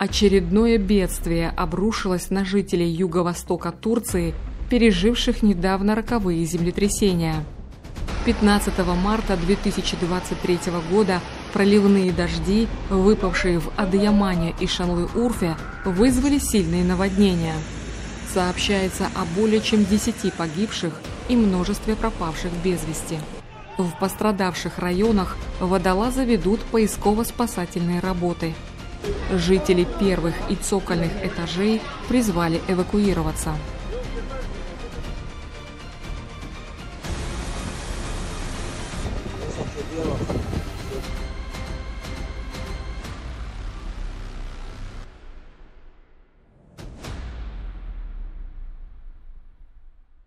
Очередное бедствие обрушилось на жителей юго-востока Турции, переживших недавно роковые землетрясения. 15 марта 2023 года проливные дожди, выпавшие в Адыямане и Шанлы-Урфе, вызвали сильные наводнения. Сообщается о более чем 10 погибших и множестве пропавших без вести. В пострадавших районах водолазы ведут поисково-спасательные работы. Жители первых и цокольных этажей призвали эвакуироваться.